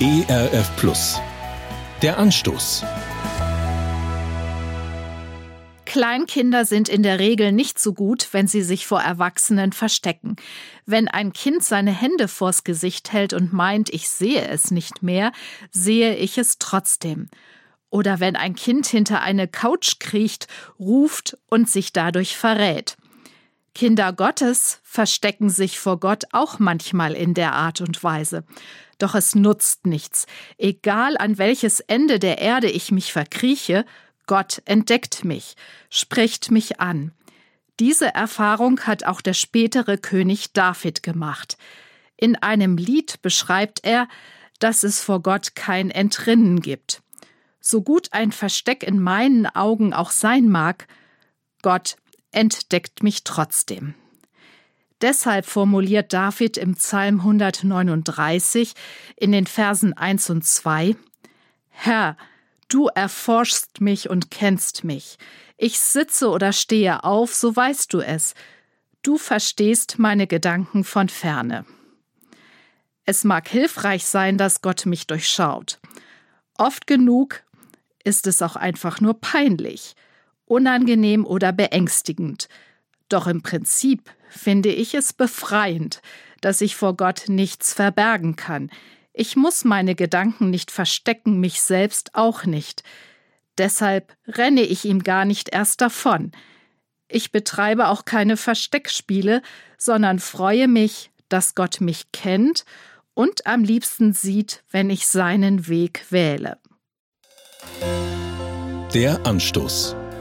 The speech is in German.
ERF Plus. Der Anstoß. Kleinkinder sind in der Regel nicht so gut, wenn sie sich vor Erwachsenen verstecken. Wenn ein Kind seine Hände vors Gesicht hält und meint, ich sehe es nicht mehr, sehe ich es trotzdem. Oder wenn ein Kind hinter eine Couch kriecht, ruft und sich dadurch verrät. Kinder Gottes verstecken sich vor Gott auch manchmal in der Art und Weise. Doch es nutzt nichts. Egal an welches Ende der Erde ich mich verkrieche, Gott entdeckt mich, spricht mich an. Diese Erfahrung hat auch der spätere König David gemacht. In einem Lied beschreibt er, dass es vor Gott kein Entrinnen gibt. So gut ein Versteck in meinen Augen auch sein mag, Gott entdeckt mich trotzdem. Deshalb formuliert David im Psalm 139 in den Versen 1 und 2 Herr, du erforschst mich und kennst mich. Ich sitze oder stehe auf, so weißt du es. Du verstehst meine Gedanken von ferne. Es mag hilfreich sein, dass Gott mich durchschaut. Oft genug ist es auch einfach nur peinlich, unangenehm oder beängstigend. Doch im Prinzip finde ich es befreiend, dass ich vor Gott nichts verbergen kann. Ich muss meine Gedanken nicht verstecken, mich selbst auch nicht. Deshalb renne ich ihm gar nicht erst davon. Ich betreibe auch keine Versteckspiele, sondern freue mich, dass Gott mich kennt und am liebsten sieht, wenn ich seinen Weg wähle. Der Anstoß.